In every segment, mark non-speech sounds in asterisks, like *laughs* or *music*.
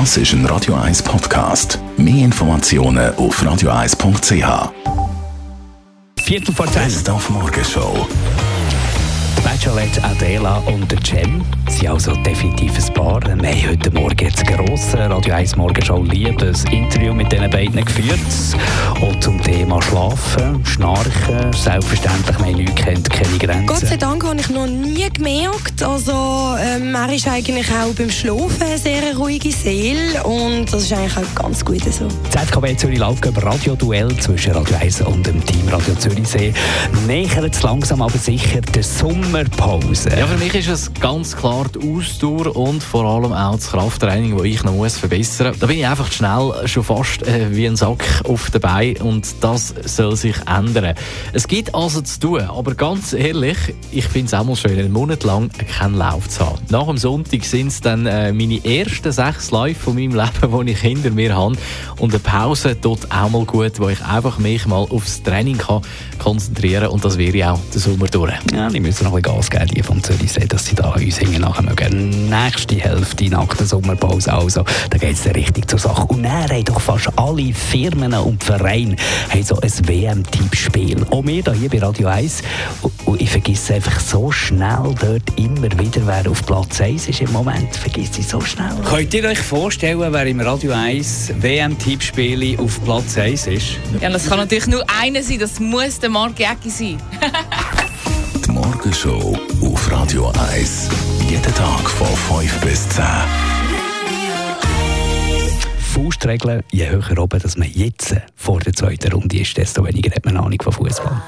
Das ist ein Radio 1 Podcast. Mehr Informationen auf radio1.ch. Viertel vor zehn. Best auf Morgenshow. Bachelorette Adela und der Cem sind also definitiv ein Paar. Wir haben heute Morgen jetzt grosse Radio 1 Morgenshow Liebe ein Interview mit diesen beiden geführt. Und zum Thema Schlafen, Schnarchen, selbstverständlich, mein nichts kennt keine Grenzen. Gott sei Dank habe ich noch nie gemerkt. Also, ähm, er ist eigentlich auch beim Schlafen eine sehr ruhige Seele und das ist eigentlich auch ganz gut so. ZKW Zürich Laufgöber Radio-Duell zwischen Radio 1 und dem Team Radio Zürichsee nähert es langsam aber sicher der Sommerpause. Ja, für mich ist es ganz klar die Ausdauer und vor allem auch das Krafttraining, das ich noch muss verbessern muss. Da bin ich einfach schnell schon fast äh, wie ein Sack auf den Beinen und das soll sich ändern. Es gibt also zu tun, aber ganz ehrlich, ich finde es auch mal schön, einen Monat lang keinen Lauf zu haben. Nach dem Sonntag sind es dann äh, meine ersten sechs Läufe von meinem *laughs* Leben, die ich hinter mir habe und eine Pause tut auch mal gut, wo ich einfach mich mal aufs Training kann konzentrieren und das wäre auch der Sommer durch. Ja, die müssen noch ein bisschen Gas geben, die vom Zürichsee, dass sie da uns nachher mögen. Nächste Hälfte nach der Sommerpause also, da geht es richtig zur Sache. Und dann haben doch fast alle Firmen und Vereine haben so ein WM-Tippspiel. Auch wir hier bei Radio 1. Und- ich vergesse einfach so schnell dort immer wieder, wer auf Platz 1 ist im Moment. Vergiss ich so schnell. Könnt ihr euch vorstellen, wer im Radio 1 WM-Tippspiele auf Platz 1 ist? Ja, das kann natürlich nur einer sein, das muss der Marc Jäcki sein. *laughs* Morgenshow auf Radio 1. Jeden Tag von 5 bis 10. Faustregeln, je höher oben, dass man jetzt vor der zweiten Runde ist, desto weniger hat man Ahnung von Fußball.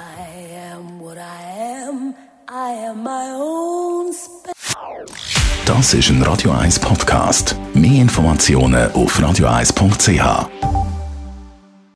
Das ist ein Radio 1 Podcast. Mehr Informationen auf radio1.ch.